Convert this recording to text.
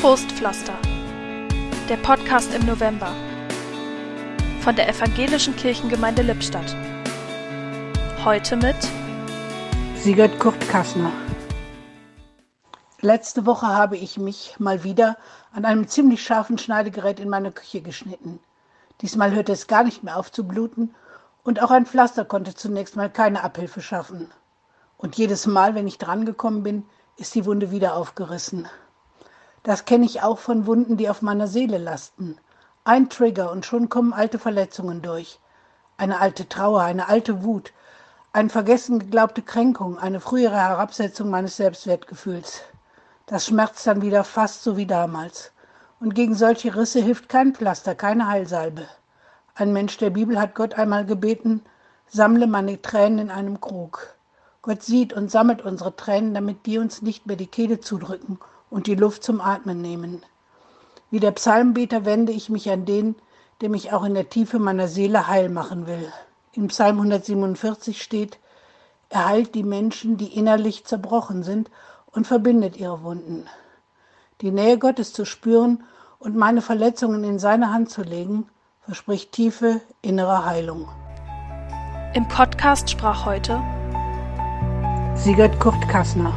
Trostpflaster. Der Podcast im November von der Evangelischen Kirchengemeinde Lippstadt. Heute mit Sigurd Kurt Kassner. Letzte Woche habe ich mich mal wieder an einem ziemlich scharfen Schneidegerät in meiner Küche geschnitten. Diesmal hörte es gar nicht mehr auf zu bluten und auch ein Pflaster konnte zunächst mal keine Abhilfe schaffen. Und jedes Mal, wenn ich drangekommen bin, ist die Wunde wieder aufgerissen. Das kenne ich auch von Wunden, die auf meiner Seele lasten. Ein Trigger und schon kommen alte Verletzungen durch. Eine alte Trauer, eine alte Wut, eine vergessen geglaubte Kränkung, eine frühere Herabsetzung meines Selbstwertgefühls. Das schmerzt dann wieder fast so wie damals. Und gegen solche Risse hilft kein Pflaster, keine Heilsalbe. Ein Mensch der Bibel hat Gott einmal gebeten, sammle meine Tränen in einem Krug. Gott sieht und sammelt unsere Tränen, damit die uns nicht mehr die Kehle zudrücken und die Luft zum Atmen nehmen. Wie der Psalmbeter wende ich mich an den, der mich auch in der Tiefe meiner Seele heil machen will. In Psalm 147 steht, er heilt die Menschen, die innerlich zerbrochen sind und verbindet ihre Wunden. Die Nähe Gottes zu spüren und meine Verletzungen in seine Hand zu legen, verspricht tiefe innere Heilung. Im Podcast sprach heute Sigurd Kurt Kassner.